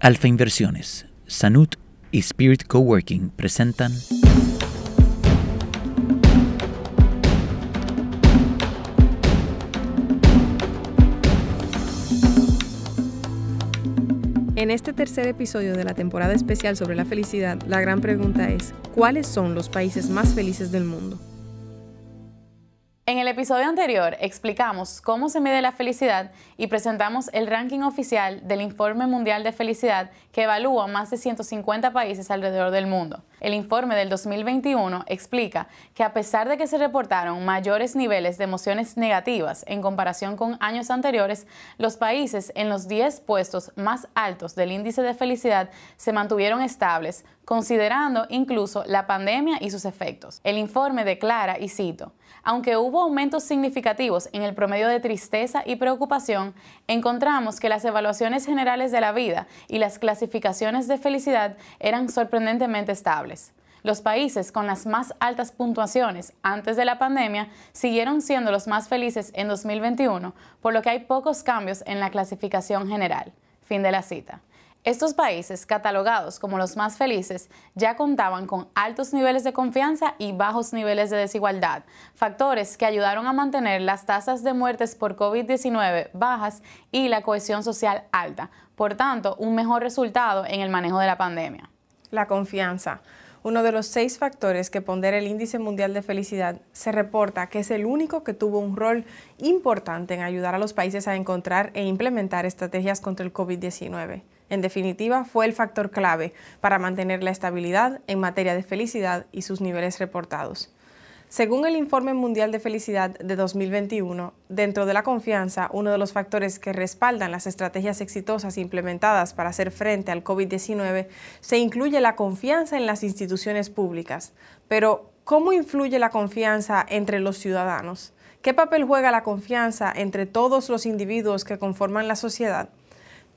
Alfa Inversiones, Sanut y Spirit Coworking presentan En este tercer episodio de la temporada especial sobre la felicidad, la gran pregunta es, ¿cuáles son los países más felices del mundo? En el episodio anterior explicamos cómo se mide la felicidad y presentamos el ranking oficial del Informe Mundial de Felicidad que evalúa más de 150 países alrededor del mundo. El informe del 2021 explica que a pesar de que se reportaron mayores niveles de emociones negativas en comparación con años anteriores, los países en los 10 puestos más altos del índice de felicidad se mantuvieron estables, considerando incluso la pandemia y sus efectos. El informe declara, y cito, aunque hubo aumentos significativos en el promedio de tristeza y preocupación, encontramos que las evaluaciones generales de la vida y las clasificaciones de felicidad eran sorprendentemente estables. Los países con las más altas puntuaciones antes de la pandemia siguieron siendo los más felices en 2021, por lo que hay pocos cambios en la clasificación general. Fin de la cita. Estos países, catalogados como los más felices, ya contaban con altos niveles de confianza y bajos niveles de desigualdad, factores que ayudaron a mantener las tasas de muertes por COVID-19 bajas y la cohesión social alta, por tanto, un mejor resultado en el manejo de la pandemia. La confianza. Uno de los seis factores que pondera el índice mundial de felicidad se reporta que es el único que tuvo un rol importante en ayudar a los países a encontrar e implementar estrategias contra el COVID-19. En definitiva, fue el factor clave para mantener la estabilidad en materia de felicidad y sus niveles reportados. Según el Informe Mundial de Felicidad de 2021, dentro de la confianza, uno de los factores que respaldan las estrategias exitosas implementadas para hacer frente al COVID-19 se incluye la confianza en las instituciones públicas. Pero, ¿cómo influye la confianza entre los ciudadanos? ¿Qué papel juega la confianza entre todos los individuos que conforman la sociedad?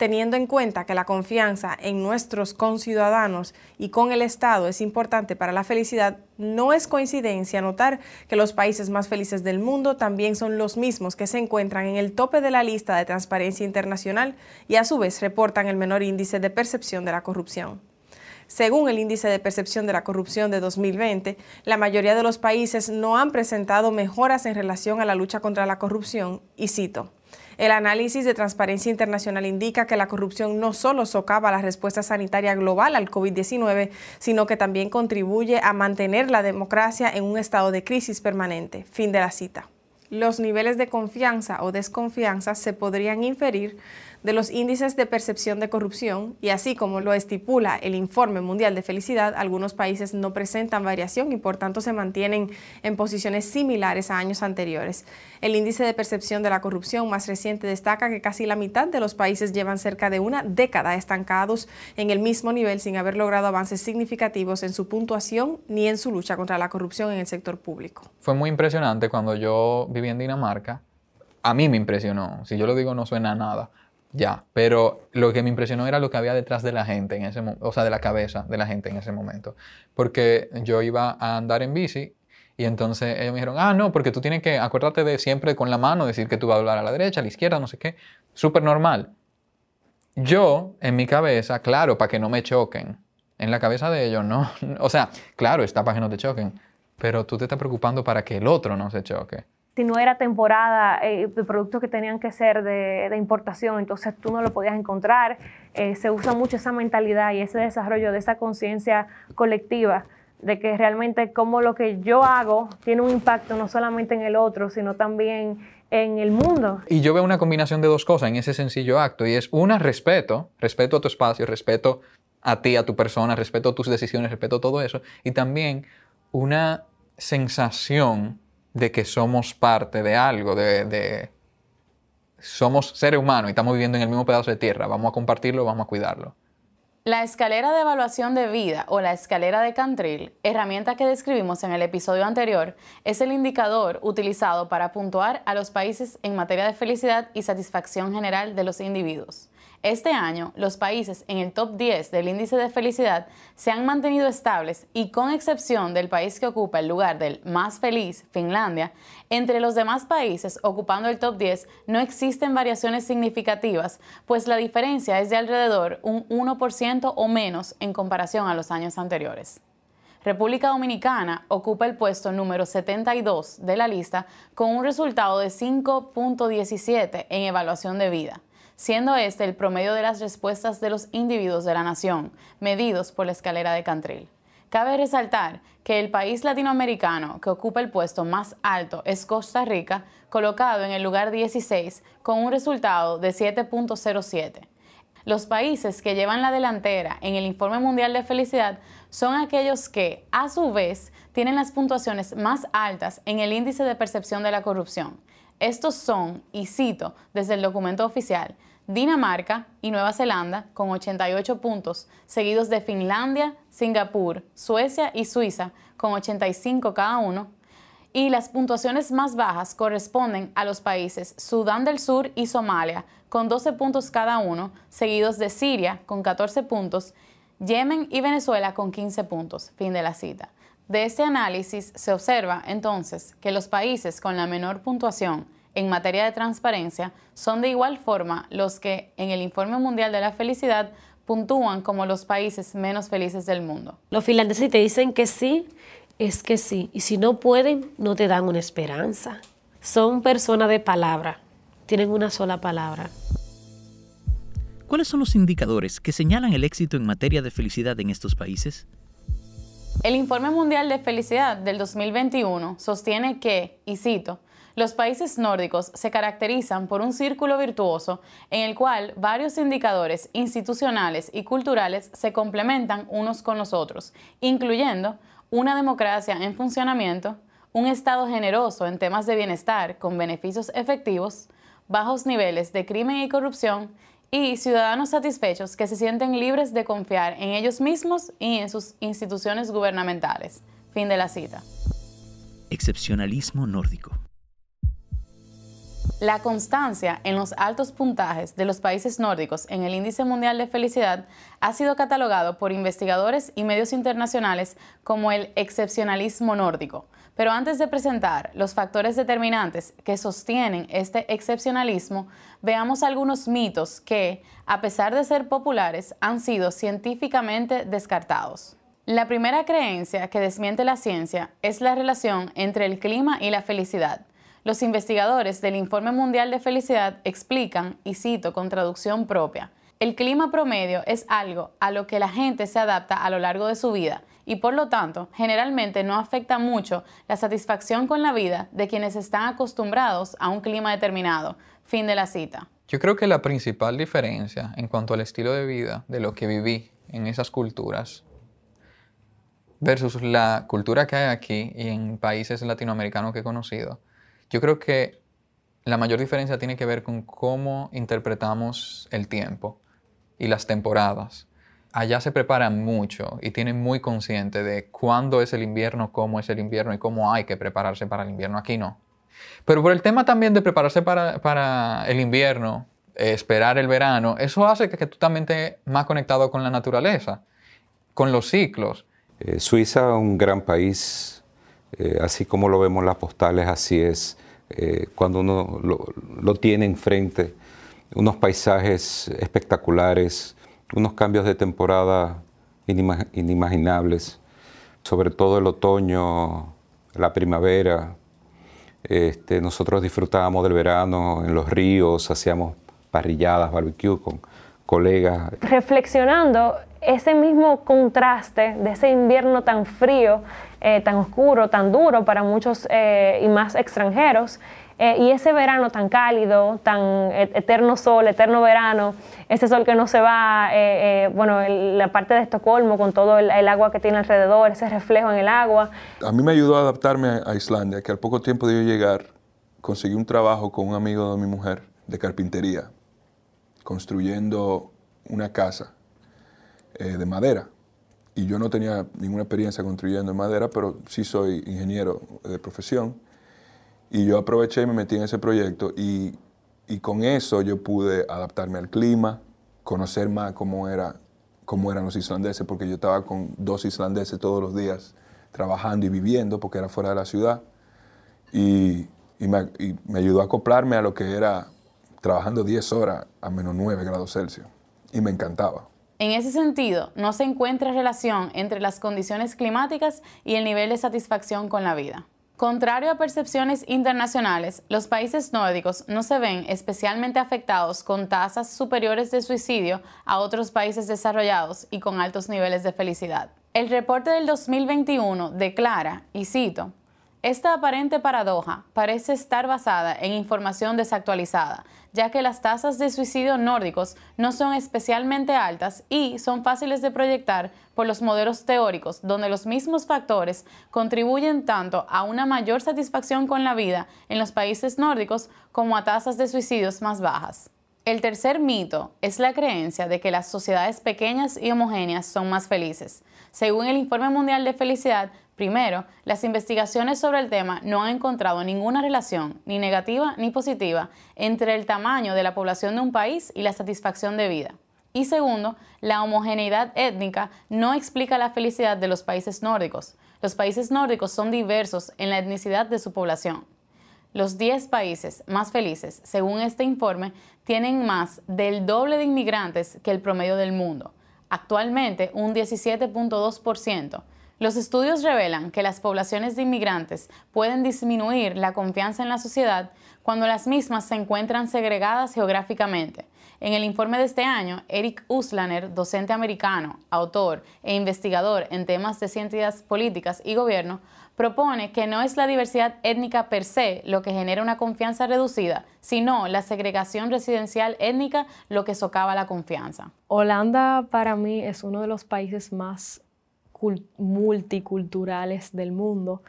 Teniendo en cuenta que la confianza en nuestros conciudadanos y con el Estado es importante para la felicidad, no es coincidencia notar que los países más felices del mundo también son los mismos que se encuentran en el tope de la lista de transparencia internacional y a su vez reportan el menor índice de percepción de la corrupción. Según el índice de percepción de la corrupción de 2020, la mayoría de los países no han presentado mejoras en relación a la lucha contra la corrupción, y cito, el análisis de Transparencia Internacional indica que la corrupción no solo socava la respuesta sanitaria global al COVID-19, sino que también contribuye a mantener la democracia en un estado de crisis permanente. Fin de la cita. Los niveles de confianza o desconfianza se podrían inferir de los índices de percepción de corrupción y así como lo estipula el Informe Mundial de Felicidad, algunos países no presentan variación y por tanto se mantienen en posiciones similares a años anteriores. El índice de percepción de la corrupción más reciente destaca que casi la mitad de los países llevan cerca de una década estancados en el mismo nivel sin haber logrado avances significativos en su puntuación ni en su lucha contra la corrupción en el sector público. Fue muy impresionante cuando yo viví en Dinamarca. A mí me impresionó. Si yo lo digo no suena a nada ya, pero lo que me impresionó era lo que había detrás de la gente en ese o sea, de la cabeza de la gente en ese momento. Porque yo iba a andar en bici y entonces ellos me dijeron, ah, no, porque tú tienes que, acuérdate de siempre con la mano decir que tú vas a hablar a la derecha, a la izquierda, no sé qué. Súper normal. Yo, en mi cabeza, claro, para que no me choquen. En la cabeza de ellos, no. O sea, claro, está para que no te choquen. Pero tú te estás preocupando para que el otro no se choque si no era temporada eh, de productos que tenían que ser de, importación, entonces tú no lo podías encontrar. Eh, se usa mucho esa mentalidad y ese desarrollo de esa conciencia colectiva de que realmente como lo que yo hago tiene un impacto no solamente en el otro, sino también en el mundo. Y yo veo una combinación de dos cosas en ese sencillo acto, y es una, respeto, respeto a tu espacio, respeto a ti, a tu persona, respeto a tus decisiones, respeto a todo eso, y también una sensación de que somos parte de algo, de, somos seres humanos y estamos viviendo en el mismo pedazo de tierra, vamos a compartirlo, vamos a cuidarlo. La escalera de evaluación de vida o la escalera de Cantril, herramienta que describimos en el episodio anterior, es el indicador utilizado para puntuar a los países en materia de felicidad y satisfacción general de los individuos. Este año, los países en el top 10 del índice de felicidad se han mantenido estables y con excepción del país que ocupa el lugar del más feliz, Finlandia, entre los demás países ocupando el top 10 no existen variaciones significativas, pues la diferencia es de alrededor un 1% o menos en comparación a los años anteriores. República Dominicana ocupa el puesto número 72 de la lista con un resultado de 5.17 en evaluación de vida siendo este el promedio de las respuestas de los individuos de la nación, medidos por la escalera de Cantril. Cabe resaltar que el país latinoamericano que ocupa el puesto más alto es Costa Rica, colocado en el lugar 16 con un resultado de 7.07. Los países que llevan la delantera en el Informe Mundial de Felicidad son aquellos que, a su vez, tienen las puntuaciones más altas en el índice de percepción de la corrupción. Estos son, y cito desde el documento oficial, Dinamarca y Nueva Zelanda con 88 puntos, seguidos de Finlandia, Singapur, Suecia y Suiza con 85 cada uno. Y las puntuaciones más bajas corresponden a los países Sudán del Sur y Somalia con 12 puntos cada uno, seguidos de Siria con 14 puntos, Yemen y Venezuela con 15 puntos. Fin de la cita. De este análisis se observa entonces que los países con la menor puntuación en materia de transparencia son de igual forma los que en el Informe Mundial de la Felicidad puntúan como los países menos felices del mundo. Los finlandeses te dicen que sí, es que sí, y si no pueden, no te dan una esperanza. Son personas de palabra, tienen una sola palabra. ¿Cuáles son los indicadores que señalan el éxito en materia de felicidad en estos países? El Informe Mundial de Felicidad del 2021 sostiene que, y cito, los países nórdicos se caracterizan por un círculo virtuoso en el cual varios indicadores institucionales y culturales se complementan unos con los otros, incluyendo una democracia en funcionamiento, un Estado generoso en temas de bienestar con beneficios efectivos, bajos niveles de crimen y corrupción y ciudadanos satisfechos que se sienten libres de confiar en ellos mismos y en sus instituciones gubernamentales. Fin de la cita. Excepcionalismo nórdico. La constancia en los altos puntajes de los países nórdicos en el Índice Mundial de Felicidad ha sido catalogado por investigadores y medios internacionales como el excepcionalismo nórdico. Pero antes de presentar los factores determinantes que sostienen este excepcionalismo, veamos algunos mitos que, a pesar de ser populares, han sido científicamente descartados. La primera creencia que desmiente la ciencia es la relación entre el clima y la felicidad. Los investigadores del Informe Mundial de Felicidad explican, y cito con traducción propia, el clima promedio es algo a lo que la gente se adapta a lo largo de su vida y por lo tanto generalmente no afecta mucho la satisfacción con la vida de quienes están acostumbrados a un clima determinado. Fin de la cita. Yo creo que la principal diferencia en cuanto al estilo de vida de lo que viví en esas culturas versus la cultura que hay aquí y en países latinoamericanos que he conocido yo creo que la mayor diferencia tiene que ver con cómo interpretamos el tiempo y las temporadas. Allá se preparan mucho y tienen muy consciente de cuándo es el invierno, cómo es el invierno y cómo hay que prepararse para el invierno. Aquí no. Pero por el tema también de prepararse para, el invierno, eh, esperar el verano, eso hace que, tú también estés más conectado con la naturaleza, con los ciclos. Eh, Suiza, un gran país, eh, así como lo vemos en las postales, así es eh, cuando uno lo, tiene enfrente. Unos paisajes espectaculares, unos cambios de temporada inimaginables, sobre todo el otoño, la primavera. Este, nosotros disfrutábamos del verano en los ríos, hacíamos parrilladas, barbecue con colegas. Reflexionando, ese mismo contraste de ese invierno tan frío, eh, tan oscuro, tan duro para muchos eh, y más extranjeros, eh, y ese verano tan cálido, tan eterno sol, eterno verano, ese sol que no se va, bueno, la parte de Estocolmo con todo el, agua que tiene alrededor, ese reflejo en el agua. A mí me ayudó a adaptarme a Islandia, que al poco tiempo de yo llegar conseguí un trabajo con un amigo de mi mujer de carpintería, construyendo una casa eh, de madera. Y yo no tenía ninguna experiencia construyendo en madera, pero sí soy ingeniero de profesión. Y yo aproveché y me metí en ese proyecto y, y con eso yo pude adaptarme al clima, conocer más cómo, era, cómo eran los islandeses, porque yo estaba con dos islandeses todos los días trabajando y viviendo, porque era fuera de la ciudad. Y, y me, y me ayudó a acoplarme a lo que era trabajando 10 horas a menos 9 grados Celsius. Y me encantaba. En ese sentido, no se encuentra relación entre las condiciones climáticas y el nivel de satisfacción con la vida. Contrario a percepciones internacionales, los países nórdicos no se ven especialmente afectados con tasas superiores de suicidio a otros países desarrollados y con altos niveles de felicidad. El reporte del 2021 declara, y cito, esta aparente paradoja parece estar basada en información desactualizada, ya que las tasas de suicidio nórdicos no son especialmente altas y son fáciles de proyectar por los modelos teóricos, donde los mismos factores contribuyen tanto a una mayor satisfacción con la vida en los países nórdicos como a tasas de suicidios más bajas. El tercer mito es la creencia de que las sociedades pequeñas y homogéneas son más felices. Según el Informe Mundial de Felicidad, Primero, las investigaciones sobre el tema no han encontrado ninguna relación, ni negativa ni positiva, entre el tamaño de la población de un país y la satisfacción de vida. Y segundo, la homogeneidad étnica no explica la felicidad de los países nórdicos. Los países nórdicos son diversos en la etnicidad de su población. Los 10 países más felices, según este informe, tienen más del doble de inmigrantes que el promedio del mundo. Actualmente, un 17.2%. Los estudios revelan que las poblaciones de inmigrantes pueden disminuir la confianza en la sociedad cuando las mismas se encuentran segregadas geográficamente. En el informe de este año, Eric Uslaner, docente americano, autor e investigador en temas de ciencias políticas y gobierno, propone que no es la diversidad étnica per se lo que genera una confianza reducida, sino la segregación residencial étnica lo que socava la confianza. Holanda para mí es uno de los países más multiculturales del mundo.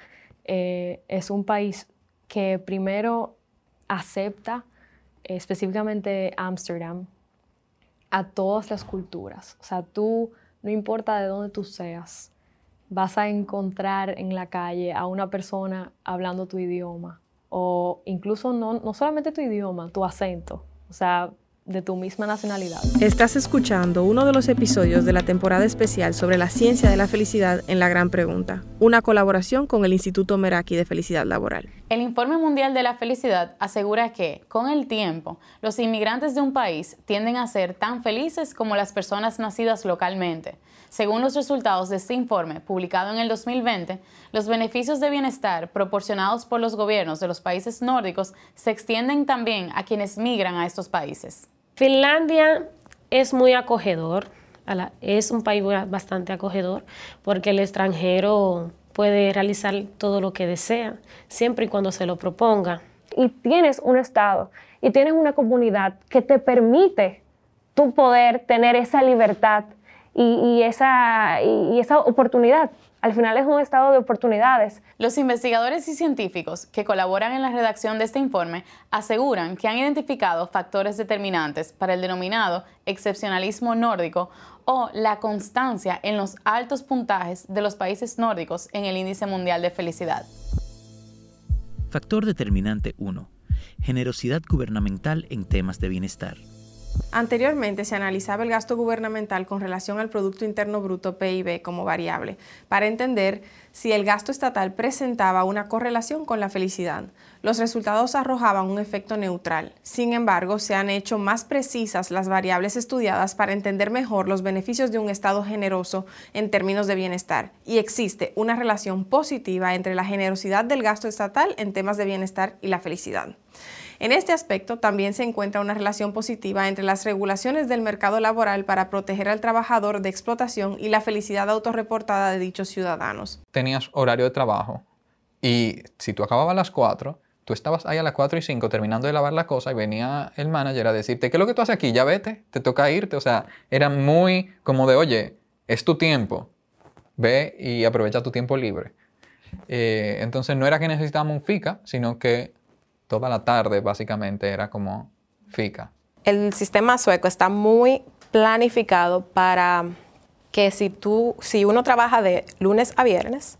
Eh, es un país que primero acepta, específicamente Ámsterdam, a todas las culturas. O sea, tú, no importa de dónde tú seas, vas a encontrar en la calle a una persona hablando tu idioma o incluso no, no solamente tu idioma, tu acento. O sea, de tu misma nacionalidad. Estás escuchando uno de los episodios de la temporada especial sobre la ciencia de la felicidad en La Gran Pregunta, una colaboración con el Instituto Meraki de Felicidad Laboral. El Informe Mundial de la Felicidad asegura que, con el tiempo, los inmigrantes de un país tienden a ser tan felices como las personas nacidas localmente. Según los resultados de este informe, publicado en el 2020, los beneficios de bienestar proporcionados por los gobiernos de los países nórdicos se extienden también a quienes migran a estos países. Finlandia es muy acogedor, es un país bastante acogedor porque el extranjero puede realizar todo lo que desea, siempre y cuando se lo proponga. Y tienes un Estado y tienes una comunidad que te permite tu poder tener esa libertad y, esa, y esa oportunidad. Al final es un estado de oportunidades. Los investigadores y científicos que colaboran en la redacción de este informe aseguran que han identificado factores determinantes para el denominado excepcionalismo nórdico o la constancia en los altos puntajes de los países nórdicos en el índice mundial de felicidad. Factor determinante 1. Generosidad gubernamental en temas de bienestar. Anteriormente se analizaba el gasto gubernamental con relación al Producto Interno Bruto PIB como variable, para entender si el gasto estatal presentaba una correlación con la felicidad. Los resultados arrojaban un efecto neutral. Sin embargo, se han hecho más precisas las variables estudiadas para entender mejor los beneficios de un Estado generoso en términos de bienestar. Y existe una relación positiva entre la generosidad del gasto estatal en temas de bienestar y la felicidad. En este aspecto también se encuentra una relación positiva entre las regulaciones del mercado laboral para proteger al trabajador de explotación y la felicidad autorreportada de dichos ciudadanos. Tenías horario de trabajo y si tú acababas a las 4, tú estabas ahí a las 4 y 5 terminando de lavar la cosa y venía el manager a decirte, ¿qué es lo que tú haces aquí? Ya vete, te toca irte. O sea, era muy como de, oye, es tu tiempo, ve y aprovecha tu tiempo libre. Eh, entonces no era que necesitábamos un FICA, sino que toda la tarde básicamente era como FICA. El sistema sueco está muy planificado para que si, tú, si uno trabaja de lunes a viernes,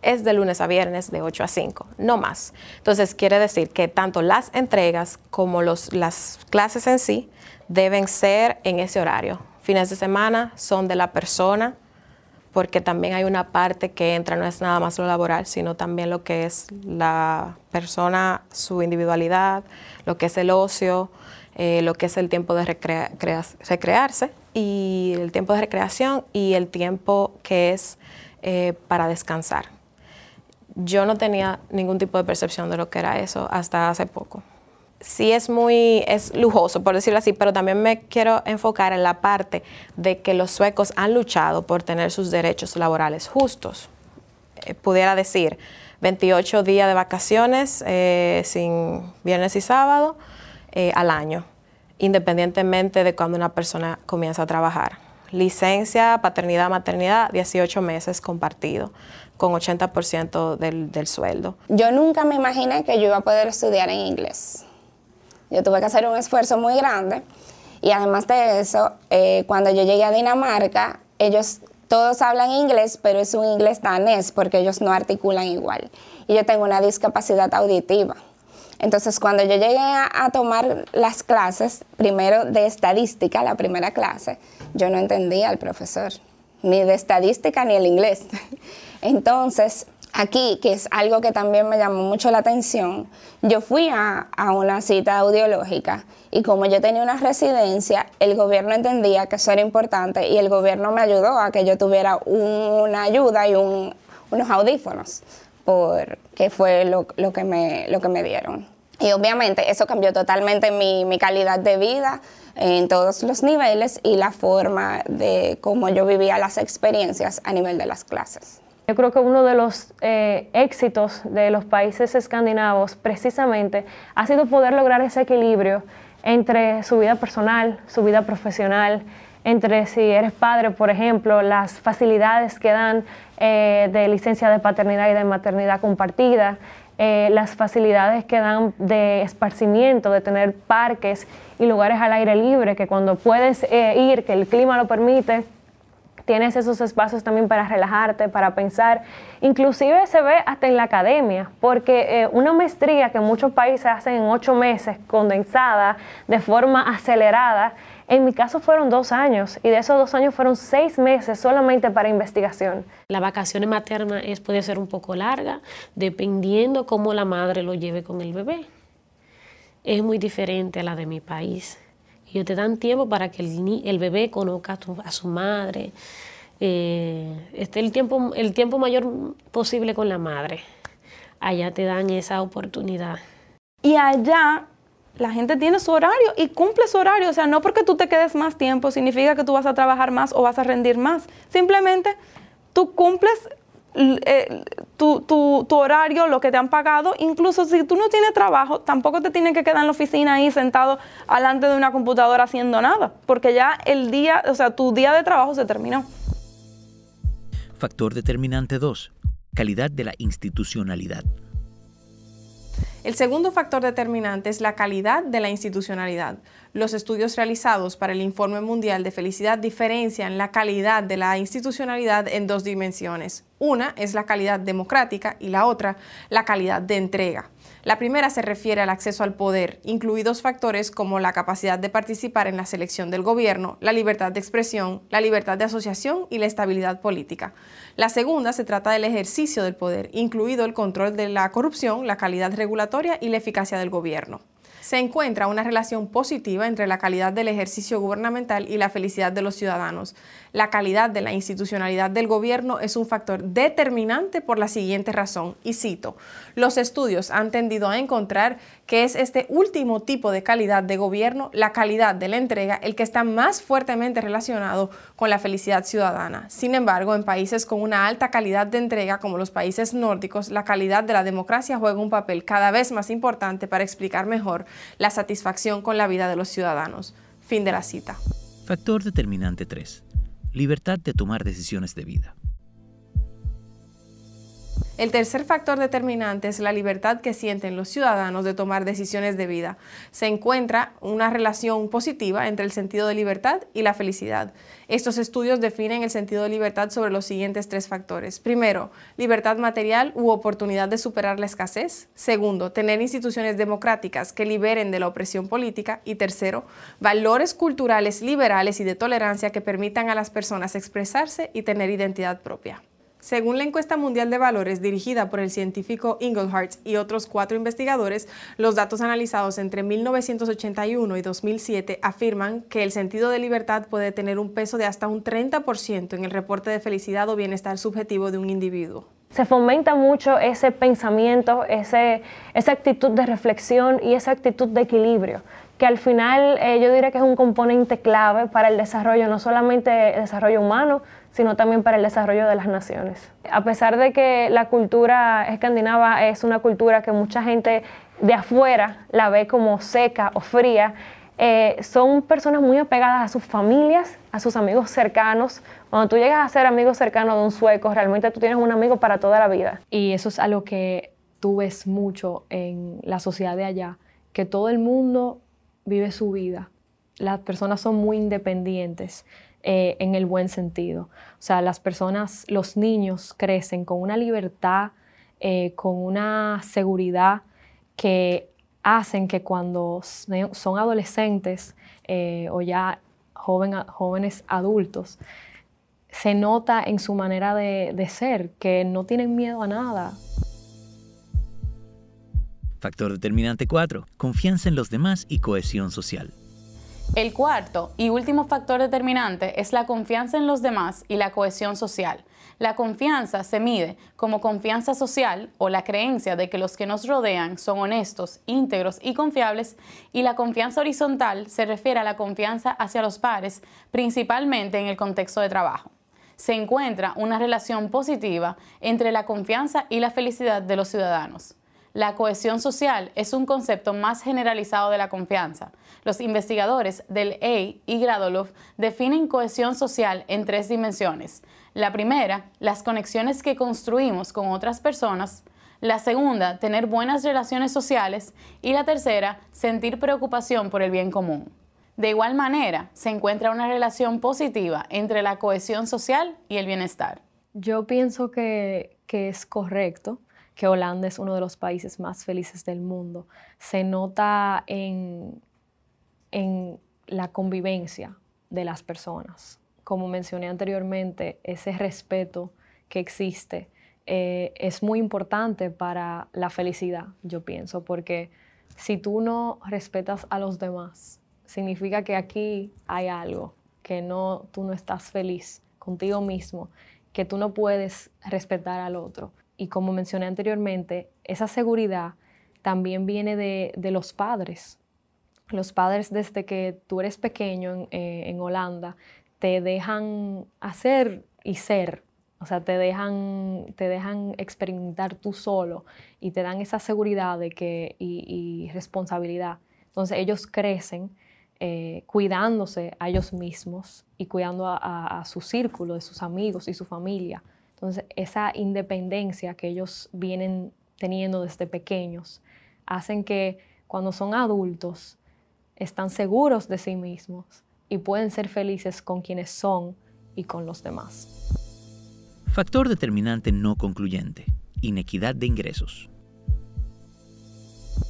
es de lunes a viernes de 8 a 5, no más. Entonces quiere decir que tanto las entregas como los, las clases en sí deben ser en ese horario. Fines de semana son de la persona, porque también hay una parte que entra, no es nada más lo laboral, sino también lo que es la persona, su individualidad, lo que es el ocio, eh, lo que es el tiempo de recrearse y el tiempo de recreación y el tiempo que es eh, para descansar. Yo no tenía ningún tipo de percepción de lo que era eso hasta hace poco sí es muy es lujoso, por decirlo así, pero también me quiero enfocar en la parte de que los suecos han luchado por tener sus derechos laborales justos. Eh, pudiera decir, 28 días de vacaciones eh, sin viernes y sábado eh, al año, independientemente de cuando una persona comienza a trabajar. Licencia, paternidad, maternidad, 18 meses compartido con 80% del, del sueldo. Yo nunca me imaginé que yo iba a poder estudiar en inglés yo tuve que hacer un esfuerzo muy grande. Y además de eso, eh, cuando yo llegué a Dinamarca, ellos todos hablan inglés, pero es un inglés danés porque ellos no articulan igual. Y yo tengo una discapacidad auditiva. Entonces, cuando yo llegué a, tomar las clases, primero de estadística, la primera clase, yo no entendía al profesor, ni de estadística ni el inglés. Entonces, aquí, que es algo que también me llamó mucho la atención, yo fui a, una cita audiológica y como yo tenía una residencia, el gobierno entendía que eso era importante y el gobierno me ayudó a que yo tuviera una ayuda y unos audífonos, porque fue lo, que me, lo que me dieron. Y obviamente eso cambió totalmente mi, mi calidad de vida en todos los niveles y la forma de cómo yo vivía las experiencias a nivel de las clases. Yo creo que uno de los eh, éxitos de los países escandinavos precisamente ha sido poder lograr ese equilibrio entre su vida personal, su vida profesional, entre si eres padre, por ejemplo, las facilidades que dan eh, de licencia de paternidad y de maternidad compartida, eh, las facilidades que dan de esparcimiento, de tener parques y lugares al aire libre, que cuando puedes ir, que el clima lo permite, tienes esos espacios también para relajarte, para pensar. Inclusive se ve hasta en la academia, porque eh, una maestría que muchos países hacen en ocho meses, condensada, de forma acelerada, en mi caso fueron dos años y de esos dos años fueron seis meses solamente para investigación. La vacación materna es, puede ser un poco larga, dependiendo cómo la madre lo lleve con el bebé. Es muy diferente a la de mi país ellos te dan tiempo para que el, el bebé conozca a, su madre, eh, esté el tiempo, el tiempo mayor posible con la madre. Allá te dan esa oportunidad. Y allá la gente tiene su horario y cumple su horario. O sea, no porque tú te quedes más tiempo significa que tú vas a trabajar más o vas a rendir más. Simplemente tú cumples eh, tu, tu, horario, lo que te han pagado, incluso si tú no tienes trabajo, tampoco te tienes que quedar en la oficina ahí sentado delante de una computadora haciendo nada, porque ya el día, o sea, tu día de trabajo se terminó. Factor determinante 2. Calidad de la institucionalidad. El segundo factor determinante es la calidad de la institucionalidad. Los estudios realizados para el Informe Mundial de Felicidad diferencian la calidad de la institucionalidad en dos dimensiones. Una es la calidad democrática y la otra la calidad de entrega. La primera se refiere al acceso al poder, incluidos factores como la capacidad de participar en la selección del gobierno, la libertad de expresión, la libertad de asociación y la estabilidad política. La segunda se trata del ejercicio del poder, incluido el control de la corrupción, la calidad regulatoria y la eficacia del gobierno se encuentra una relación positiva entre la calidad del ejercicio gubernamental y la felicidad de los ciudadanos. La calidad de la institucionalidad del gobierno es un factor determinante por la siguiente razón, y cito, los estudios han tendido a encontrar que es este último tipo de calidad de gobierno, la calidad de la entrega, el que está más fuertemente relacionado con la felicidad ciudadana. Sin embargo, en países con una alta calidad de entrega, como los países nórdicos, la calidad de la democracia juega un papel cada vez más importante para explicar mejor la satisfacción con la vida de los ciudadanos. Fin de la cita. Factor determinante 3. Libertad de tomar decisiones de vida. El tercer factor determinante es la libertad que sienten los ciudadanos de tomar decisiones de vida. Se encuentra una relación positiva entre el sentido de libertad y la felicidad. Estos estudios definen el sentido de libertad sobre los siguientes tres factores. Primero, libertad material u oportunidad de superar la escasez. Segundo, tener instituciones democráticas que liberen de la opresión política. Y tercero, valores culturales liberales y de tolerancia que permitan a las personas expresarse y tener identidad propia. Según la encuesta mundial de valores dirigida por el científico Inglehart y otros cuatro investigadores, los datos analizados entre 1981 y 2007 afirman que el sentido de libertad puede tener un peso de hasta un 30% en el reporte de felicidad o bienestar subjetivo de un individuo. Se fomenta mucho ese pensamiento, ese, esa actitud de reflexión y esa actitud de equilibrio que al final eh, yo diría que es un componente clave para el desarrollo, no solamente el desarrollo humano, sino también para el desarrollo de las naciones. A pesar de que la cultura escandinava es una cultura que mucha gente de afuera la ve como seca o fría, eh, son personas muy apegadas a sus familias, a sus amigos cercanos. Cuando tú llegas a ser amigo cercano de un sueco, realmente tú tienes un amigo para toda la vida. Y eso es algo que tú ves mucho en la sociedad de allá, que todo el mundo vive su vida. Las personas son muy independientes. Eh, en el buen sentido. O sea, las personas, los niños crecen con una libertad, eh, con una seguridad que hacen que cuando son adolescentes eh, o ya jóvenes adultos, se nota en su manera de, de ser que no tienen miedo a nada. Factor determinante 4. Confianza en los demás y cohesión social. El cuarto y último factor determinante es la confianza en los demás y la cohesión social. La confianza se mide como confianza social o la creencia de que los que nos rodean son honestos, íntegros y confiables y la confianza horizontal se refiere a la confianza hacia los pares, principalmente en el contexto de trabajo. Se encuentra una relación positiva entre la confianza y la felicidad de los ciudadanos. La cohesión social es un concepto más generalizado de la confianza. Los investigadores del EI y Gradolov definen cohesión social en tres dimensiones. La primera, las conexiones que construimos con otras personas. La segunda, tener buenas relaciones sociales. Y la tercera, sentir preocupación por el bien común. De igual manera, se encuentra una relación positiva entre la cohesión social y el bienestar. Yo pienso que, que es correcto que Holanda es uno de los países más felices del mundo. Se nota en, en la convivencia de las personas. Como mencioné anteriormente, ese respeto que existe eh, es muy importante para la felicidad, yo pienso, porque si tú no respetas a los demás, significa que aquí hay algo, que no, tú no estás feliz contigo mismo, que tú no puedes respetar al otro y como mencioné anteriormente, esa seguridad también viene de, los padres. Los padres desde que tú eres pequeño eh, en, Holanda te dejan hacer y ser, o sea, te dejan, te dejan experimentar tú solo y te dan esa seguridad de que, y, responsabilidad. Entonces ellos crecen eh, cuidándose a ellos mismos y cuidando a su círculo, de sus amigos y su familia. Entonces, esa independencia que ellos vienen teniendo desde pequeños hacen que cuando son adultos están seguros de sí mismos y pueden ser felices con quienes son y con los demás. Factor determinante no concluyente. Inequidad de ingresos.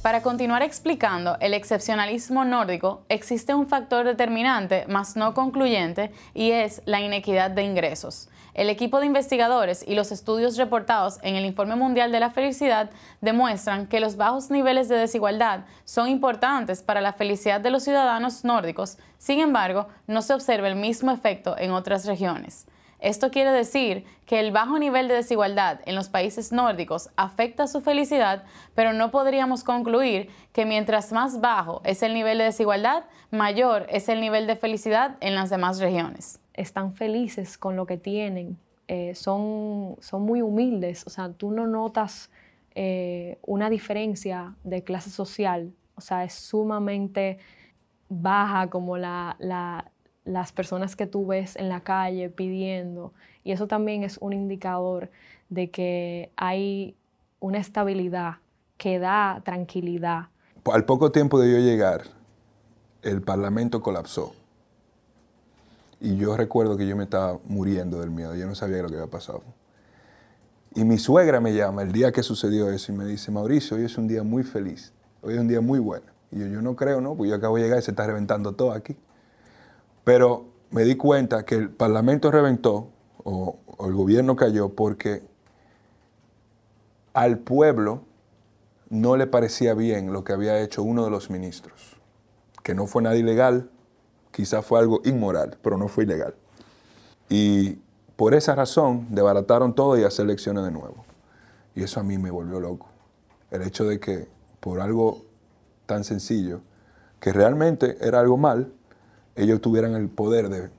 Para continuar explicando el excepcionalismo nórdico, existe un factor determinante, más no concluyente, y es la inequidad de ingresos. El equipo de investigadores y los estudios reportados en el Informe Mundial de la Felicidad demuestran que los bajos niveles de desigualdad son importantes para la felicidad de los ciudadanos nórdicos, sin embargo, no se observa el mismo efecto en otras regiones. Esto quiere decir que el bajo nivel de desigualdad en los países nórdicos afecta su felicidad, pero no podríamos concluir que mientras más bajo es el nivel de desigualdad, mayor es el nivel de felicidad en las demás regiones están felices con lo que tienen, eh, son, son muy humildes, o sea, tú no notas eh, una diferencia de clase social, o sea, es sumamente baja como la, las personas que tú ves en la calle pidiendo. Y eso también es un indicador de que hay una estabilidad que da tranquilidad. Al poco tiempo de yo llegar, el Parlamento colapsó. Y yo recuerdo que yo me estaba muriendo del miedo, yo no sabía lo que había pasado. Y mi suegra me llama el día que sucedió eso y me dice, Mauricio, hoy es un día muy feliz, hoy es un día muy bueno. Y yo, yo no creo, ¿no? Pues yo acabo de llegar y se está reventando todo aquí. Pero me di cuenta que el Parlamento reventó o, o el gobierno cayó porque al pueblo no le parecía bien lo que había hecho uno de los ministros, que no fue nada ilegal, quizás fue algo inmoral, pero no fue ilegal. Y por esa razón desbarataron todo y hacer elecciones de nuevo. Y eso a mí me volvió loco. El hecho de que por algo tan sencillo, que realmente era algo mal, ellos tuvieran el poder de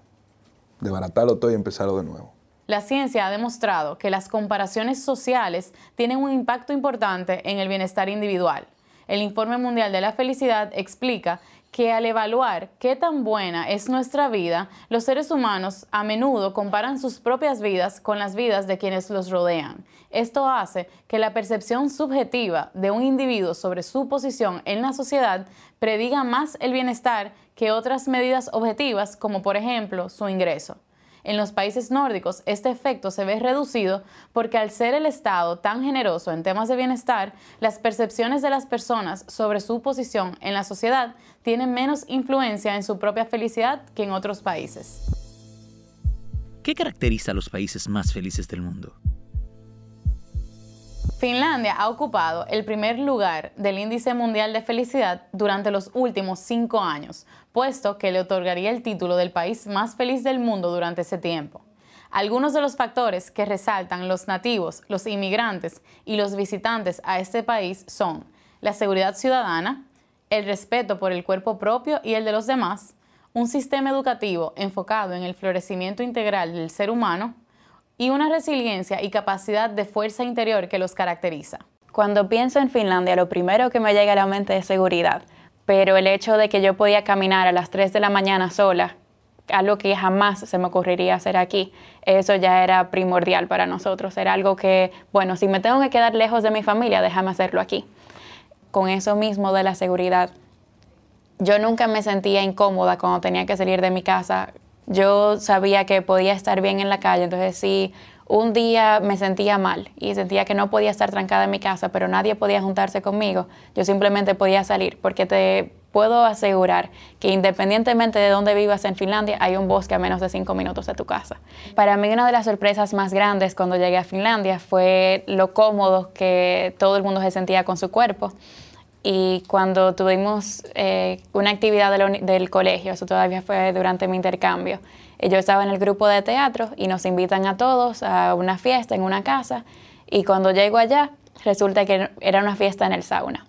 desbaratarlo todo y empezarlo de nuevo. La ciencia ha demostrado que las comparaciones sociales tienen un impacto importante en el bienestar individual. El Informe Mundial de la Felicidad explica que al evaluar qué tan buena es nuestra vida, los seres humanos a menudo comparan sus propias vidas con las vidas de quienes los rodean. Esto hace que la percepción subjetiva de un individuo sobre su posición en la sociedad prediga más el bienestar que otras medidas objetivas como por ejemplo su ingreso. En los países nórdicos, este efecto se ve reducido porque al ser el Estado tan generoso en temas de bienestar, las percepciones de las personas sobre su posición en la sociedad tienen menos influencia en su propia felicidad que en otros países. ¿Qué caracteriza a los países más felices del mundo? Finlandia ha ocupado el primer lugar del índice mundial de felicidad durante los últimos cinco años, puesto que le otorgaría el título del país más feliz del mundo durante ese tiempo. Algunos de los factores que resaltan los nativos, los inmigrantes y los visitantes a este país son la seguridad ciudadana, el respeto por el cuerpo propio y el de los demás, un sistema educativo enfocado en el florecimiento integral del ser humano, y una resiliencia y capacidad de fuerza interior que los caracteriza. Cuando pienso en Finlandia, lo primero que me llega a la mente es seguridad, pero el hecho de que yo podía caminar a las 3 de la mañana sola, algo que jamás se me ocurriría hacer aquí, eso ya era primordial para nosotros, era algo que, bueno, si me tengo que quedar lejos de mi familia, déjame hacerlo aquí. Con eso mismo de la seguridad, yo nunca me sentía incómoda cuando tenía que salir de mi casa yo sabía que podía estar bien en la calle, entonces si un día me sentía mal y sentía que no podía estar trancada en mi casa, pero nadie podía juntarse conmigo, yo simplemente podía salir, porque te puedo asegurar que independientemente de dónde vivas en Finlandia, hay un bosque a menos de cinco minutos de tu casa. Para mí una de las sorpresas más grandes cuando llegué a Finlandia fue lo cómodo que todo el mundo se sentía con su cuerpo. Y cuando tuvimos eh, una actividad del colegio, eso todavía fue durante mi intercambio, yo estaba en el grupo de teatro y nos invitan a todos a una fiesta en una casa y cuando llego allá resulta que era una fiesta en el sauna.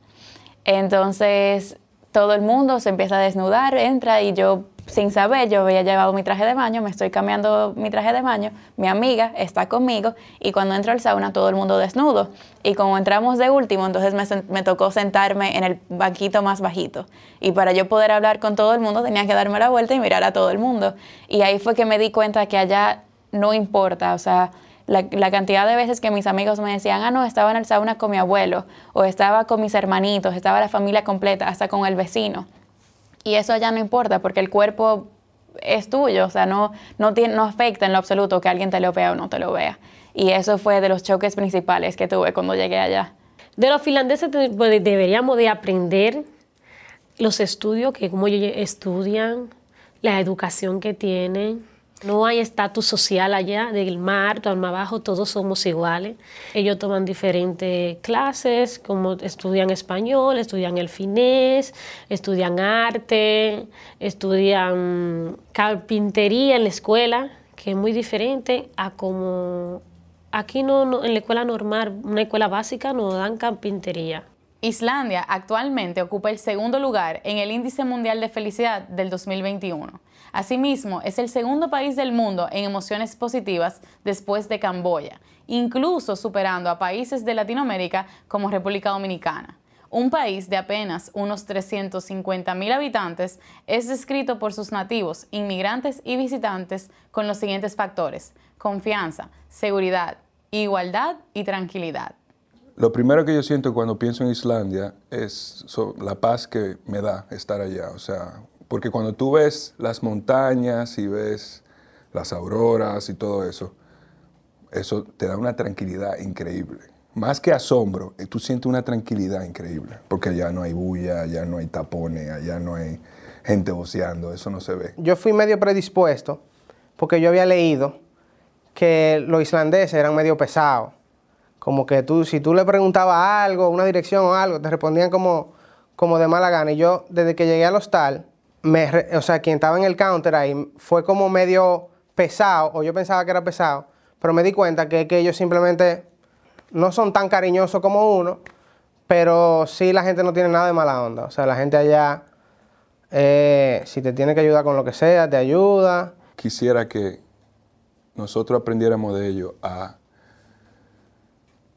Entonces todo el mundo se empieza a desnudar, entra y yo sin saber, yo había llevado mi traje de baño, me estoy cambiando mi traje de baño, mi amiga está conmigo y cuando entro al sauna todo el mundo desnudo. Y como entramos de último, entonces me, tocó sentarme en el banquito más bajito. Y para yo poder hablar con todo el mundo tenía que darme la vuelta y mirar a todo el mundo. Y ahí fue que me di cuenta que allá no importa, o sea, la, cantidad de veces que mis amigos me decían, ah, no, estaba en el sauna con mi abuelo, o estaba con mis hermanitos, estaba la familia completa, hasta con el vecino. Y eso ya no importa porque el cuerpo es tuyo, o sea, no, no, no afecta en lo absoluto que alguien te lo vea o no te lo vea. Y eso fue de los choques principales que tuve cuando llegué allá. De los finlandeses pues, deberíamos de aprender los estudios que como ellos estudian, la educación que tienen, no hay estatus social allá, del mar, todo más abajo, todos somos iguales. Ellos toman diferentes clases, como estudian español, estudian el finés, estudian arte, estudian carpintería en la escuela, que es muy diferente a como aquí no, en la escuela normal, una escuela básica, nos dan carpintería. Islandia actualmente ocupa el segundo lugar en el Índice Mundial de Felicidad del 2021. Asimismo, es el segundo país del mundo en emociones positivas después de Camboya, incluso superando a países de Latinoamérica como República Dominicana. Un país de apenas unos 350 mil habitantes es descrito por sus nativos, inmigrantes y visitantes con los siguientes factores. Confianza, seguridad, igualdad y tranquilidad. Lo primero que yo siento cuando pienso en Islandia es la paz que me da estar allá. O sea, porque cuando tú ves las montañas y ves las auroras y todo eso, eso te da una tranquilidad increíble. Más que asombro, eh, tú sientes una tranquilidad increíble, porque allá no hay bulla, allá no hay tapones, allá no hay gente voceando, eso no se ve. Yo fui medio predispuesto, porque yo había leído que los islandeses eran medio pesados. Como que tú, si tú le preguntabas algo, una dirección o algo, te respondían como, como de mala gana. Y yo, desde que llegué al hostal, o sea, quien estaba en el counter ahí fue como medio pesado, o yo pensaba que era pesado, pero me di cuenta que, ellos simplemente no son tan cariñosos como uno, pero sí la gente no tiene nada de mala onda. O sea, la gente allá, eh, si te tiene que ayudar con lo que sea, te ayuda. Quisiera que nosotros aprendiéramos de ello a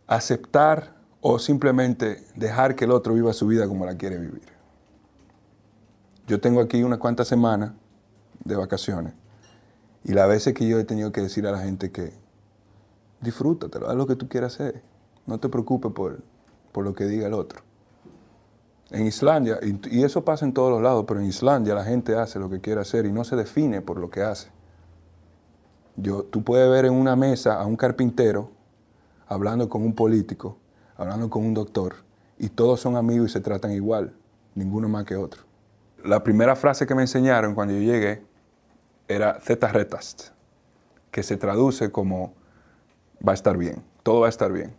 aceptar o simplemente dejar que el otro viva su vida como la quiere vivir. Yo tengo aquí unas cuantas semanas de vacaciones y las veces que yo he tenido que decir a la gente que disfrútatelo, haz lo que tú quieras hacer. No te preocupes por, por lo que diga el otro. En Islandia, y, eso pasa en todos los lados, pero en Islandia la gente hace lo que quiere hacer y no se define por lo que hace. Yo, tú puedes ver en una mesa a un carpintero hablando con un político, hablando con un doctor, y todos son amigos y se tratan igual, ninguno más que otro. La primera frase que me enseñaron cuando yo llegué era zeta retast, que se traduce como va a estar bien, todo va a estar bien.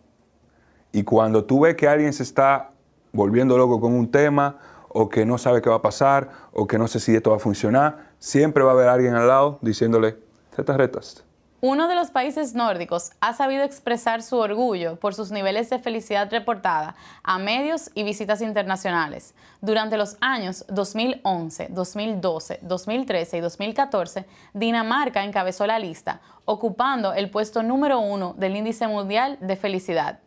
Y cuando tú ves que alguien se está volviendo loco con un tema, o que no sabe qué va a pasar, o que no sé si esto va a funcionar, siempre va a haber alguien al lado diciéndole, zetas retas. Uno de los países nórdicos ha sabido expresar su orgullo por sus niveles de felicidad reportada a medios y visitas internacionales. Durante los años 2011, 2012, 2013 y 2014, Dinamarca encabezó la lista, ocupando el puesto número uno del índice mundial de felicidad.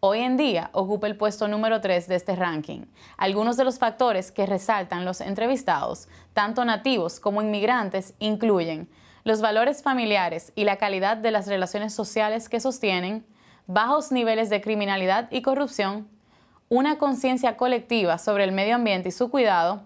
Hoy en día ocupa el puesto número 3 de este ranking. Algunos de los factores que resaltan los entrevistados, tanto nativos como inmigrantes, incluyen los valores familiares y la calidad de las relaciones sociales que sostienen, bajos niveles de criminalidad y corrupción, una conciencia colectiva sobre el medio ambiente y su cuidado,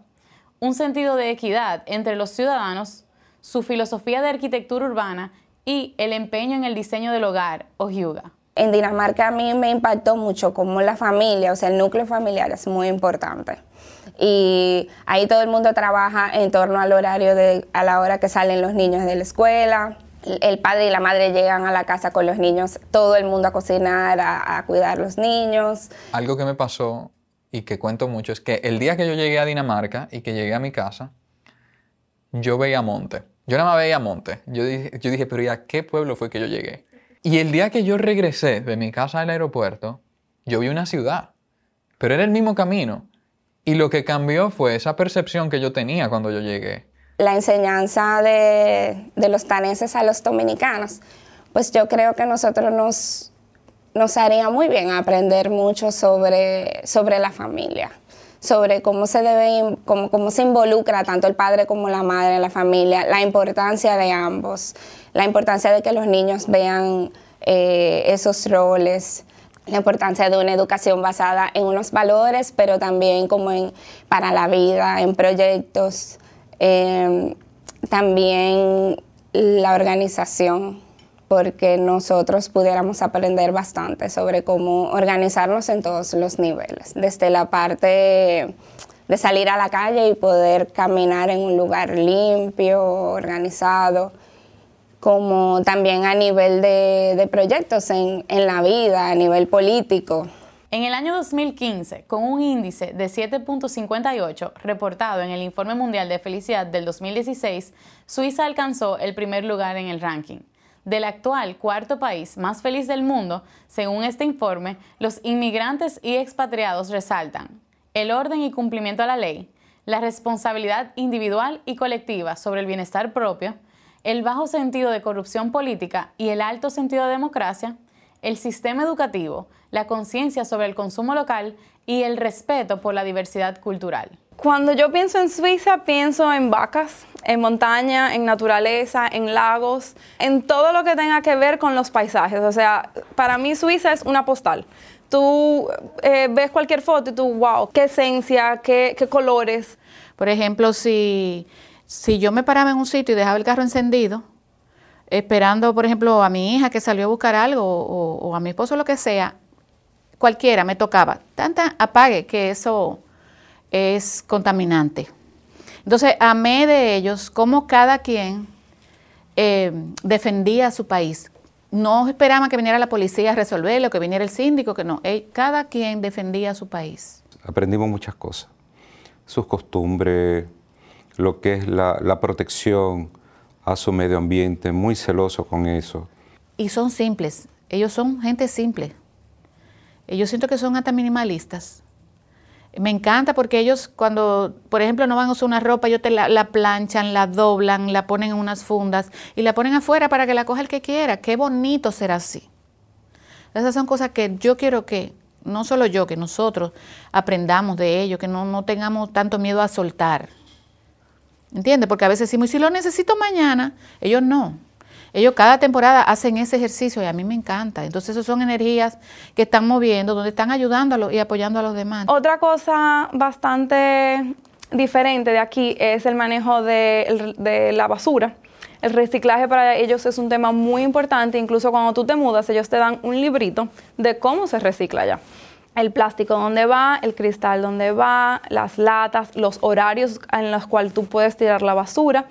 un sentido de equidad entre los ciudadanos, su filosofía de arquitectura urbana y el empeño en el diseño del hogar o yuga. En Dinamarca a mí me impactó mucho como la familia, o sea, el núcleo familiar es muy importante y ahí todo el mundo trabaja en torno al horario de a la hora que salen los niños de la escuela. El padre y la madre llegan a la casa con los niños, todo el mundo a cocinar, a, cuidar los niños. Algo que me pasó y que cuento mucho es que el día que yo llegué a Dinamarca y que llegué a mi casa, yo veía monte. Yo nada más veía monte. Yo dije, yo dije, pero ¿y a qué pueblo fue que yo llegué? Y el día que yo regresé de mi casa al aeropuerto, yo vi una ciudad, pero era el mismo camino. Y lo que cambió fue esa percepción que yo tenía cuando yo llegué. La enseñanza de, los daneses a los dominicanos, pues yo creo que nosotros nos, nos haría muy bien aprender mucho sobre, sobre la familia, sobre cómo se debe, cómo, cómo se involucra tanto el padre como la madre en la familia, la importancia de ambos, la importancia de que los niños vean eh, esos roles, la importancia de una educación basada en unos valores, pero también como en, para la vida, en proyectos, em, también la organización, porque nosotros pudiéramos aprender bastante sobre cómo organizarnos en todos los niveles, desde la parte de salir a la calle y poder caminar en un lugar limpio, organizado, como también a nivel de, proyectos en, en la vida, a nivel político. En el año 2015, con un índice de 7.58 reportado en el Informe Mundial de Felicidad del 2016, Suiza alcanzó el primer lugar en el ranking. Del actual cuarto país más feliz del mundo, según este informe, los inmigrantes y expatriados resaltan el orden y cumplimiento a la ley, la responsabilidad individual y colectiva sobre el bienestar propio, el bajo sentido de corrupción política y el alto sentido de democracia, el sistema educativo, la conciencia sobre el consumo local, y el respeto por la diversidad cultural. Cuando yo pienso en Suiza, pienso en vacas, en montaña, en naturaleza, en lagos, en todo lo que tenga que ver con los paisajes. O sea, para mí Suiza es una postal. Tú eh, ves cualquier foto y tú, wow, qué esencia, qué, qué colores. Por ejemplo, si, si yo me paraba en un sitio y dejaba el carro encendido, esperando, por ejemplo, a mi hija que salió a buscar algo o, a mi esposo, lo que sea, cualquiera me tocaba, tanta apague que eso es contaminante. Entonces, amé de ellos cómo cada quien eh, defendía a su país. No esperaban que viniera la policía a resolverlo, que viniera el síndico, que no. cada quien defendía a su país. Aprendimos muchas cosas. Sus costumbres, lo que es la, protección a su medio ambiente, muy celoso con eso. Y son simples. Ellos son gente simple. Yo siento que son hasta minimalistas. Me encanta porque ellos cuando, por ejemplo, no van a usar una ropa, ellos te la, planchan, la doblan, la ponen en unas fundas y la ponen afuera para que la coja el que quiera. Qué bonito ser así. Esas son cosas que yo quiero que, no solo yo, que nosotros aprendamos de ellos, que no, no tengamos tanto miedo a soltar. ¿Entiendes? Porque a veces decimos, si lo necesito mañana, ellos no. Ellos cada temporada hacen ese ejercicio y a mí me encanta. Entonces, esas son energías que están moviendo, donde están ayudando y apoyando a los demás. Otra cosa bastante diferente de aquí es el manejo de, de la basura. El reciclaje para ellos es un tema muy importante, incluso cuando tú te mudas, ellos te dan un librito de cómo se recicla ya. El plástico dónde va, el cristal dónde va, las latas, los horarios en los cuales tú puedes tirar la basura.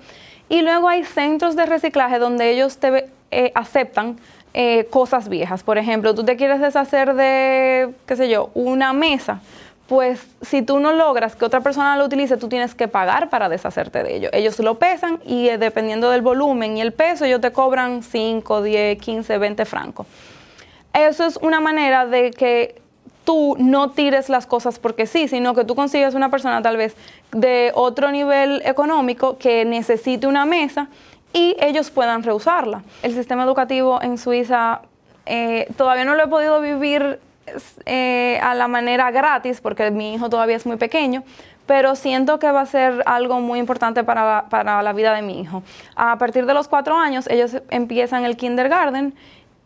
Y luego hay centros de reciclaje donde ellos te eh, aceptan eh, cosas viejas. Por ejemplo, tú te quieres deshacer de, qué sé yo, una mesa. Pues si tú no logras que otra persona lo utilice, tú tienes que pagar para deshacerte de ello. Ellos lo pesan y eh, dependiendo del volumen y el peso, ellos te cobran 5, 10, 15, 20 francos. Eso es una manera de que tú no tires las cosas porque sí, sino que tú consigues una persona tal vez de otro nivel económico que necesite una mesa y ellos puedan reusarla. El sistema educativo en Suiza eh, todavía no lo he podido vivir eh, a la manera gratis porque mi hijo todavía es muy pequeño, pero siento que va a ser algo muy importante para para la vida de mi hijo. A partir de los cuatro años ellos empiezan el kindergarten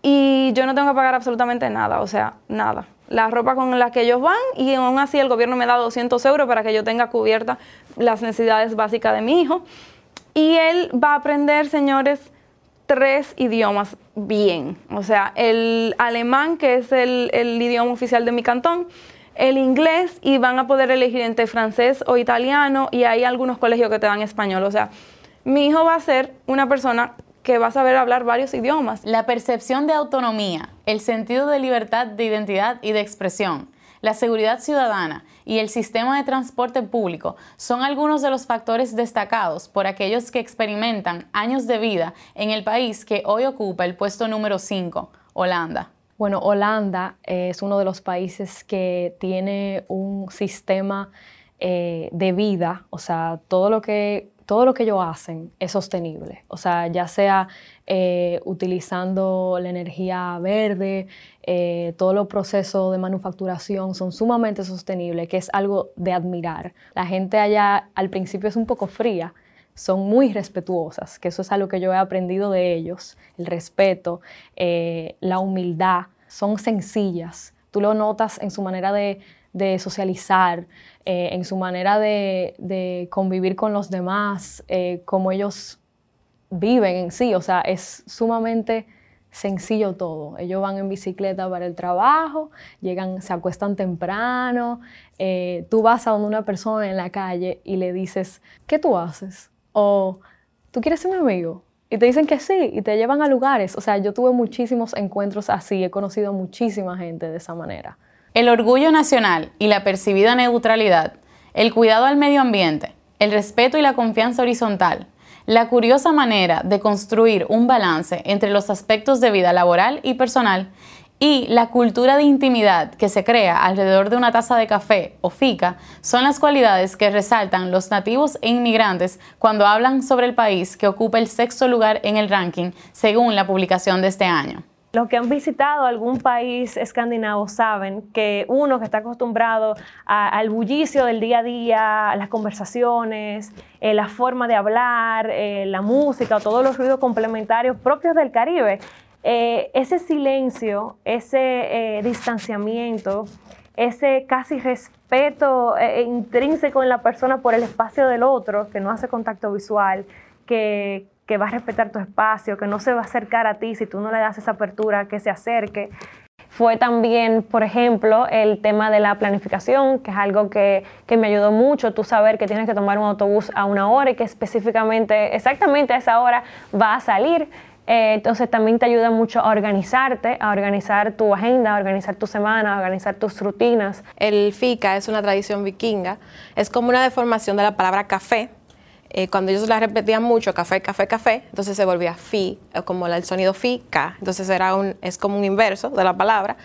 y yo no tengo que pagar absolutamente nada, o sea, nada la ropa con la que ellos van y aún así el gobierno me da 200 euros para que yo tenga cubierta las necesidades básicas de mi hijo. Y él va a aprender, señores, tres idiomas bien. O sea, el alemán, que es el, el idioma oficial de mi cantón, el inglés y van a poder elegir entre francés o italiano y hay algunos colegios que te dan español. O sea, mi hijo va a ser una persona que va a saber hablar varios idiomas. La percepción de autonomía, el sentido de libertad de identidad y de expresión, la seguridad ciudadana y el sistema de transporte público son algunos de los factores destacados por aquellos que experimentan años de vida en el país que hoy ocupa el puesto número 5, Holanda. Bueno, Holanda es uno de los países que tiene un sistema eh, de vida, o sea, todo lo que todo lo que ellos hacen es sostenible. O sea, ya sea eh, utilizando la energía verde, eh, todos los procesos de manufacturación son sumamente sostenibles, que es algo de admirar. La gente allá al principio es un poco fría, son muy respetuosas, que eso es algo que yo he aprendido de ellos, el respeto, eh, la humildad, son sencillas. Tú lo notas en su manera de, de socializar, eh, en su manera de, convivir con los demás, eh, como ellos viven en sí. O sea, es sumamente sencillo todo. Ellos van en bicicleta para el trabajo, llegan, se acuestan temprano. Eh, tú vas a donde una persona en la calle y le dices, ¿qué tú haces? O, ¿tú quieres ser mi amigo? Y te dicen que sí, y te llevan a lugares. O sea, yo tuve muchísimos encuentros así, he conocido muchísima gente de esa manera. El orgullo nacional y la percibida neutralidad, el cuidado al medio ambiente, el respeto y la confianza horizontal, la curiosa manera de construir un balance entre los aspectos de vida laboral y personal y la cultura de intimidad que se crea alrededor de una taza de café o fica son las cualidades que resaltan los nativos e inmigrantes cuando hablan sobre el país que ocupa el sexto lugar en el ranking según la publicación de este año. Los que han visitado algún país escandinavo saben que uno que está acostumbrado al bullicio del día a día, a las conversaciones, eh, la forma de hablar, eh, la música, todos los ruidos complementarios propios del Caribe, eh, ese silencio, ese distanciamiento, ese casi respeto intrínseco en la persona por el espacio del otro, que no hace contacto visual, que, que va a respetar tu espacio, que no se va a acercar a ti si tú no le das esa apertura, que se acerque. Fue también, por ejemplo, el tema de la planificación, que es algo que, que, me ayudó mucho, tú saber que tienes que tomar un autobús a una hora y que específicamente, exactamente a esa hora va a salir. Eh, entonces también te ayuda mucho a organizarte, a organizar tu agenda, a organizar tu semana, a organizar tus rutinas. El fika es una tradición vikinga, es como una deformación de la palabra café, eh, cuando ellos la repetían mucho, café, café, café, entonces se volvía fi, eh, como el sonido fi, ca. Entonces era un, es como un inverso de la palabra.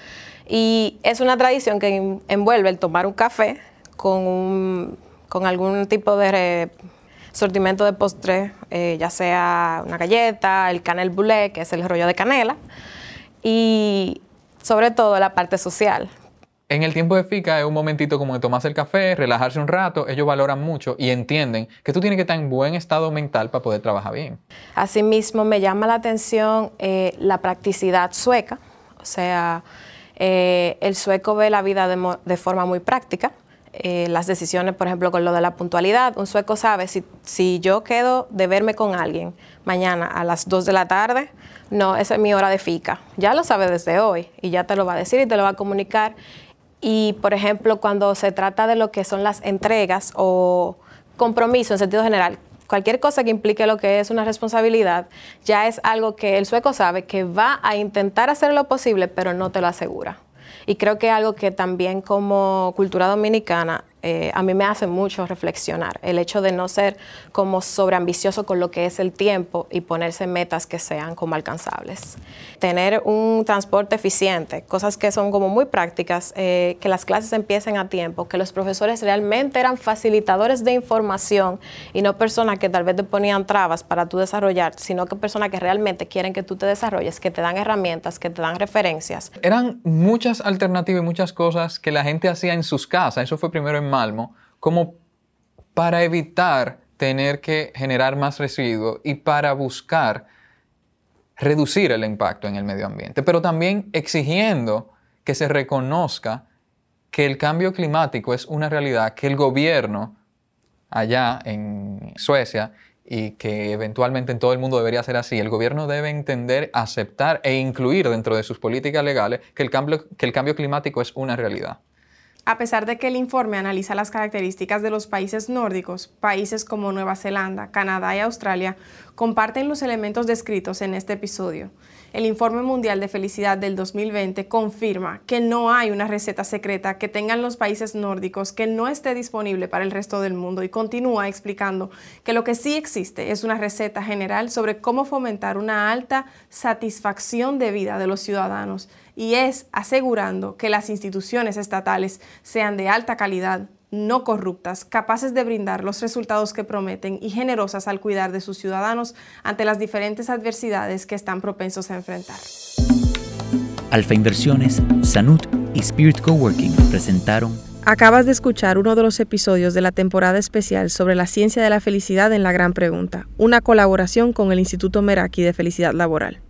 Y es una tradición que envuelve el tomar un café con, con algún tipo de sortimento de postre, eh, ya sea una galleta, el canel boulet, que es el rollo de canela, y sobre todo la parte social, en el tiempo de FICA es un momentito como de tomarse el café, relajarse un rato, ellos valoran mucho y entienden que tú tienes que estar en buen estado mental para poder trabajar bien. Asimismo, me llama la atención eh, la practicidad sueca, o sea, eh, el sueco ve la vida de, forma muy práctica. Eh, las decisiones, por ejemplo, con lo de la puntualidad, un sueco sabe si, si yo quedo de verme con alguien mañana a las 2 de la tarde, no, esa es mi hora de FICA. Ya lo sabe desde hoy y ya te lo va a decir y te lo va a comunicar y, por ejemplo, cuando se trata de lo que son las entregas o compromiso en sentido general, cualquier cosa que implique lo que es una responsabilidad, ya es algo que el sueco sabe que va a intentar hacer lo posible, pero no te lo asegura. Y creo que algo que también como cultura dominicana eh, a mí me hace mucho reflexionar. El hecho de no ser como sobreambicioso con lo que es el tiempo y ponerse metas que sean como alcanzables. Tener un transporte eficiente, cosas que son como muy prácticas, eh, que las clases empiecen a tiempo, que los profesores realmente eran facilitadores de información y no personas que tal vez te ponían trabas para tú desarrollar, sino que personas que realmente quieren que tú te desarrolles, que te dan herramientas, que te dan referencias. Eran muchas alternativas y muchas cosas que la gente hacía en sus casas. Eso fue primero Malmo como para evitar tener que generar más residuos y para buscar reducir el impacto en el medio ambiente, pero también exigiendo que se reconozca que el cambio climático es una realidad que el gobierno allá en Suecia y que eventualmente en todo el mundo debería ser así, el gobierno debe entender, aceptar e incluir dentro de sus políticas legales que el cambio, que el cambio climático es una realidad. A pesar de que el informe analiza las características de los países nórdicos, países como Nueva Zelanda, Canadá y Australia comparten los elementos descritos en este episodio. El Informe Mundial de Felicidad del 2020 confirma que no hay una receta secreta que tengan los países nórdicos que no esté disponible para el resto del mundo y continúa explicando que lo que sí existe es una receta general sobre cómo fomentar una alta satisfacción de vida de los ciudadanos y es asegurando que las instituciones estatales sean de alta calidad, no corruptas, capaces de brindar los resultados que prometen y generosas al cuidar de sus ciudadanos ante las diferentes adversidades que están propensos a enfrentar. Alfa Inversiones, Sanut y Spirit Coworking presentaron Acabas de escuchar uno de los episodios de la temporada especial sobre la ciencia de la felicidad en la gran pregunta, una colaboración con el Instituto Meraki de Felicidad Laboral.